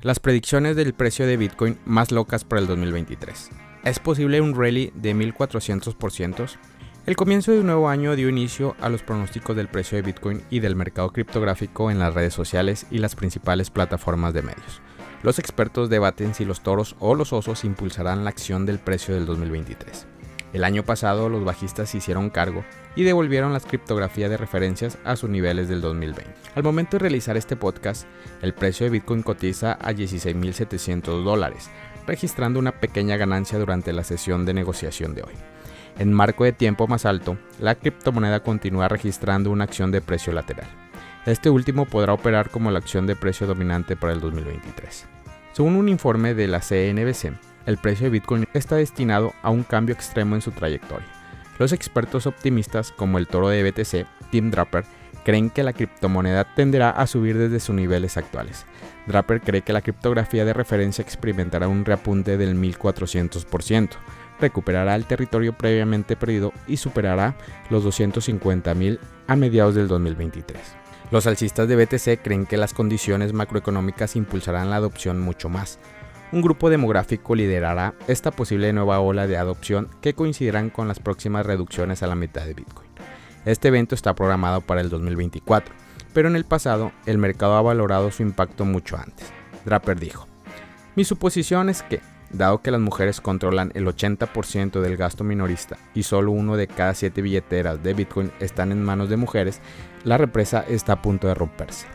Las predicciones del precio de Bitcoin más locas para el 2023. ¿Es posible un rally de 1400%? El comienzo de un nuevo año dio inicio a los pronósticos del precio de Bitcoin y del mercado criptográfico en las redes sociales y las principales plataformas de medios. Los expertos debaten si los toros o los osos impulsarán la acción del precio del 2023. El año pasado los bajistas se hicieron cargo y devolvieron las criptografías de referencias a sus niveles del 2020. Al momento de realizar este podcast, el precio de Bitcoin cotiza a 16.700 dólares, registrando una pequeña ganancia durante la sesión de negociación de hoy. En marco de tiempo más alto, la criptomoneda continúa registrando una acción de precio lateral. Este último podrá operar como la acción de precio dominante para el 2023. Según un informe de la CNBC, el precio de Bitcoin está destinado a un cambio extremo en su trayectoria. Los expertos optimistas como el toro de BTC, Tim Draper, creen que la criptomoneda tenderá a subir desde sus niveles actuales. Draper cree que la criptografía de referencia experimentará un reapunte del 1400%, recuperará el territorio previamente perdido y superará los 250.000 a mediados del 2023. Los alcistas de BTC creen que las condiciones macroeconómicas impulsarán la adopción mucho más, un grupo demográfico liderará esta posible nueva ola de adopción que coincidirán con las próximas reducciones a la mitad de Bitcoin. Este evento está programado para el 2024, pero en el pasado el mercado ha valorado su impacto mucho antes. Draper dijo, mi suposición es que, dado que las mujeres controlan el 80% del gasto minorista y solo uno de cada siete billeteras de Bitcoin están en manos de mujeres, la represa está a punto de romperse.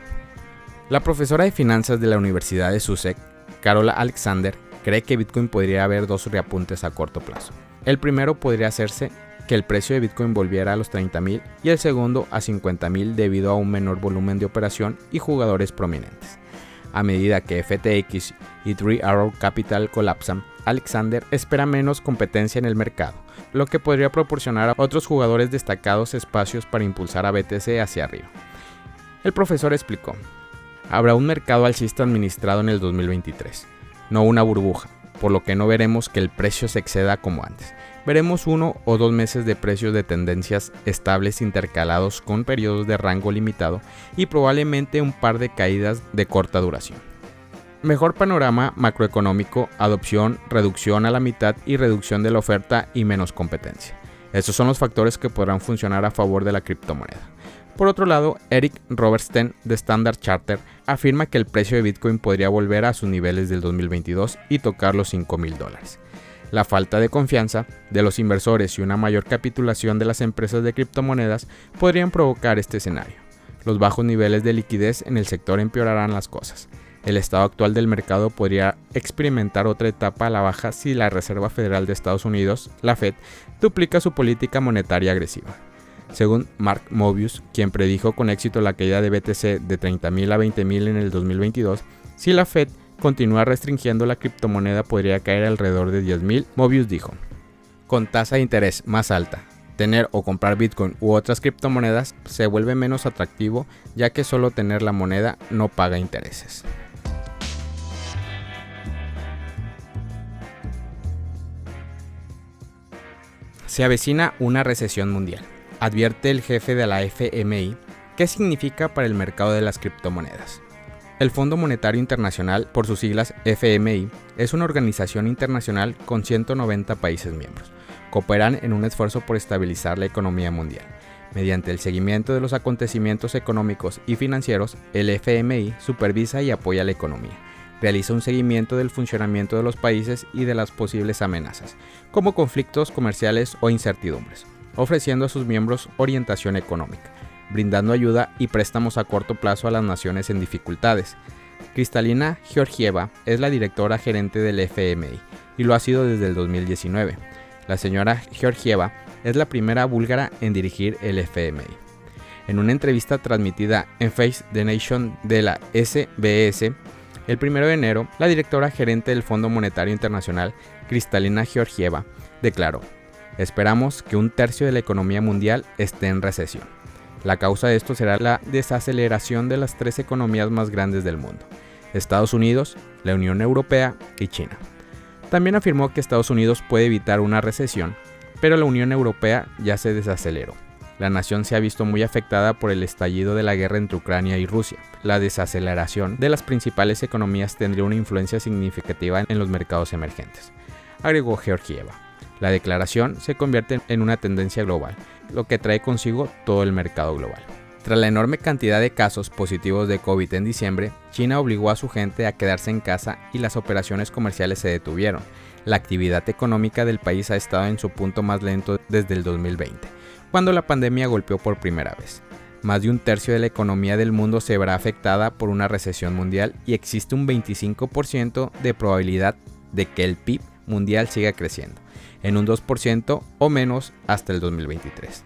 La profesora de finanzas de la Universidad de Sussex Carola Alexander cree que Bitcoin podría haber dos reapuntes a corto plazo. El primero podría hacerse que el precio de Bitcoin volviera a los 30.000 y el segundo a 50.000 debido a un menor volumen de operación y jugadores prominentes. A medida que FTX y Three Arrow Capital colapsan, Alexander espera menos competencia en el mercado, lo que podría proporcionar a otros jugadores destacados espacios para impulsar a BTC hacia arriba. El profesor explicó, habrá un mercado alcista administrado en el 2023, no una burbuja, por lo que no veremos que el precio se exceda como antes. Veremos uno o dos meses de precios de tendencias estables intercalados con periodos de rango limitado y probablemente un par de caídas de corta duración. Mejor panorama macroeconómico, adopción, reducción a la mitad y reducción de la oferta y menos competencia. Estos son los factores que podrán funcionar a favor de la criptomoneda. Por otro lado, Eric Robertson de Standard Charter afirma que el precio de Bitcoin podría volver a sus niveles del 2022 y tocar los 5 mil dólares. La falta de confianza de los inversores y una mayor capitulación de las empresas de criptomonedas podrían provocar este escenario. Los bajos niveles de liquidez en el sector empeorarán las cosas. El estado actual del mercado podría experimentar otra etapa a la baja si la Reserva Federal de Estados Unidos, la Fed, duplica su política monetaria agresiva según Mark Mobius, quien predijo con éxito la caída de BTC de 30.000 a 20.000 en el 2022, si la Fed continúa restringiendo la criptomoneda podría caer alrededor de 10.000, Mobius dijo. Con tasa de interés más alta, tener o comprar Bitcoin u otras criptomonedas se vuelve menos atractivo ya que solo tener la moneda no paga intereses. Se avecina una recesión mundial advierte el jefe de la FMI qué significa para el mercado de las criptomonedas. El Fondo Monetario Internacional, por sus siglas FMI, es una organización internacional con 190 países miembros. Cooperan en un esfuerzo por estabilizar la economía mundial. Mediante el seguimiento de los acontecimientos económicos y financieros, el FMI supervisa y apoya la economía. Realiza un seguimiento del funcionamiento de los países y de las posibles amenazas, como conflictos comerciales o incertidumbres ofreciendo a sus miembros orientación económica, brindando ayuda y préstamos a corto plazo a las naciones en dificultades. Cristalina Georgieva es la directora gerente del FMI y lo ha sido desde el 2019. La señora Georgieva es la primera búlgara en dirigir el FMI. En una entrevista transmitida en Face the Nation de la SBS, el 1 de enero, la directora gerente del Fondo Monetario Internacional, Cristalina Georgieva, declaró, Esperamos que un tercio de la economía mundial esté en recesión. La causa de esto será la desaceleración de las tres economías más grandes del mundo, Estados Unidos, la Unión Europea y China. También afirmó que Estados Unidos puede evitar una recesión, pero la Unión Europea ya se desaceleró. La nación se ha visto muy afectada por el estallido de la guerra entre Ucrania y Rusia. La desaceleración de las principales economías tendría una influencia significativa en los mercados emergentes, agregó Georgieva. La declaración se convierte en una tendencia global, lo que trae consigo todo el mercado global. Tras la enorme cantidad de casos positivos de COVID en diciembre, China obligó a su gente a quedarse en casa y las operaciones comerciales se detuvieron. La actividad económica del país ha estado en su punto más lento desde el 2020, cuando la pandemia golpeó por primera vez. Más de un tercio de la economía del mundo se verá afectada por una recesión mundial y existe un 25% de probabilidad de que el PIB mundial siga creciendo en un 2% o menos hasta el 2023.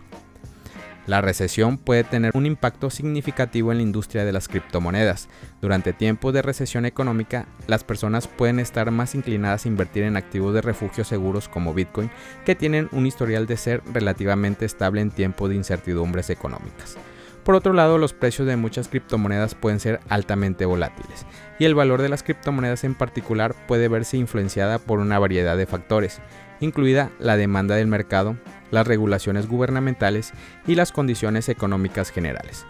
La recesión puede tener un impacto significativo en la industria de las criptomonedas. Durante tiempos de recesión económica, las personas pueden estar más inclinadas a invertir en activos de refugio seguros como Bitcoin, que tienen un historial de ser relativamente estable en tiempos de incertidumbres económicas. Por otro lado, los precios de muchas criptomonedas pueden ser altamente volátiles, y el valor de las criptomonedas en particular puede verse influenciada por una variedad de factores, incluida la demanda del mercado, las regulaciones gubernamentales y las condiciones económicas generales.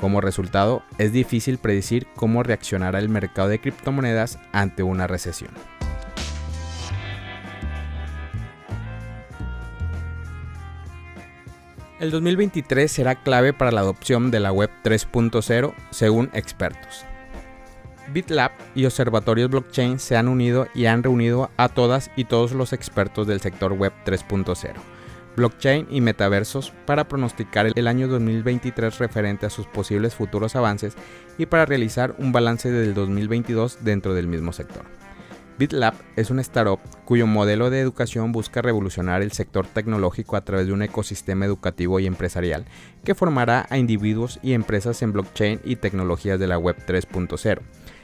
Como resultado, es difícil predecir cómo reaccionará el mercado de criptomonedas ante una recesión. El 2023 será clave para la adopción de la Web 3.0 según expertos. BitLab y Observatorios Blockchain se han unido y han reunido a todas y todos los expertos del sector Web 3.0, blockchain y metaversos para pronosticar el año 2023 referente a sus posibles futuros avances y para realizar un balance del 2022 dentro del mismo sector. BitLab es una startup cuyo modelo de educación busca revolucionar el sector tecnológico a través de un ecosistema educativo y empresarial que formará a individuos y empresas en blockchain y tecnologías de la Web 3.0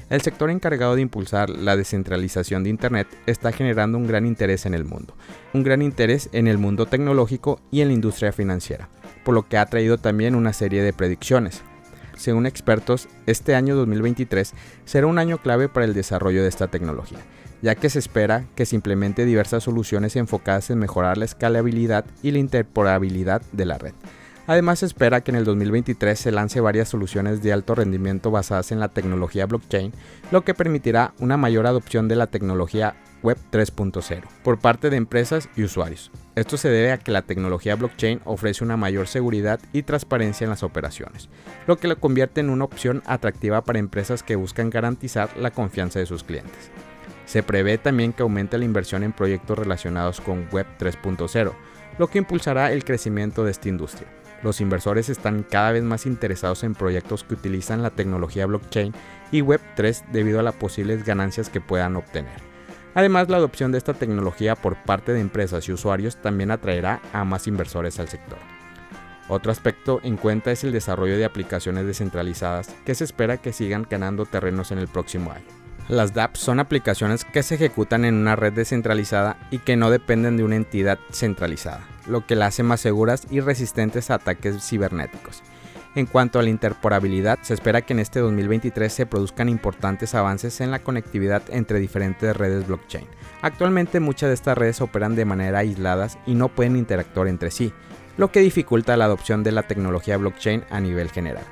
el sector encargado de impulsar la descentralización de Internet está generando un gran interés en el mundo, un gran interés en el mundo tecnológico y en la industria financiera, por lo que ha traído también una serie de predicciones. Según expertos, este año 2023 será un año clave para el desarrollo de esta tecnología, ya que se espera que se implemente diversas soluciones enfocadas en mejorar la escalabilidad y la interoperabilidad de la red Además, se espera que en el 2023 se lance varias soluciones de alto rendimiento basadas en la tecnología blockchain, lo que permitirá una mayor adopción de la tecnología Web 3.0 por parte de empresas y usuarios. Esto se debe a que la tecnología blockchain ofrece una mayor seguridad y transparencia en las operaciones, lo que lo convierte en una opción atractiva para empresas que buscan garantizar la confianza de sus clientes. Se prevé también que aumente la inversión en proyectos relacionados con Web 3.0, lo que impulsará el crecimiento de esta industria. Los inversores están cada vez más interesados en proyectos que utilizan la tecnología blockchain y Web3 debido a las posibles ganancias que puedan obtener. Además, la adopción de esta tecnología por parte de empresas y usuarios también atraerá a más inversores al sector. Otro aspecto en cuenta es el desarrollo de aplicaciones descentralizadas que se espera que sigan ganando terrenos en el próximo año. Las dApps son aplicaciones que se ejecutan en una red descentralizada y que no dependen de una entidad centralizada, lo que las hace más seguras y resistentes a ataques cibernéticos. En cuanto a la interoperabilidad, se espera que en este 2023 se produzcan importantes avances en la conectividad entre diferentes redes blockchain. Actualmente muchas de estas redes operan de manera aisladas y no pueden interactuar entre sí, lo que dificulta la adopción de la tecnología blockchain a nivel general.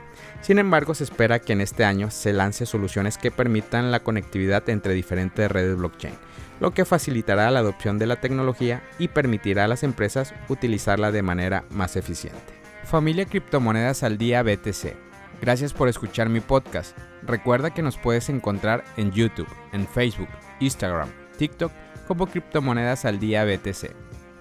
Sin embargo, se espera que en este año se lance soluciones que permitan la conectividad entre diferentes redes blockchain, lo que facilitará la adopción de la tecnología y permitirá a las empresas utilizarla de manera más eficiente. Familia Criptomonedas al Día BTC. Gracias por escuchar mi podcast. Recuerda que nos puedes encontrar en YouTube, en Facebook, Instagram, TikTok como Criptomonedas al Día BTC.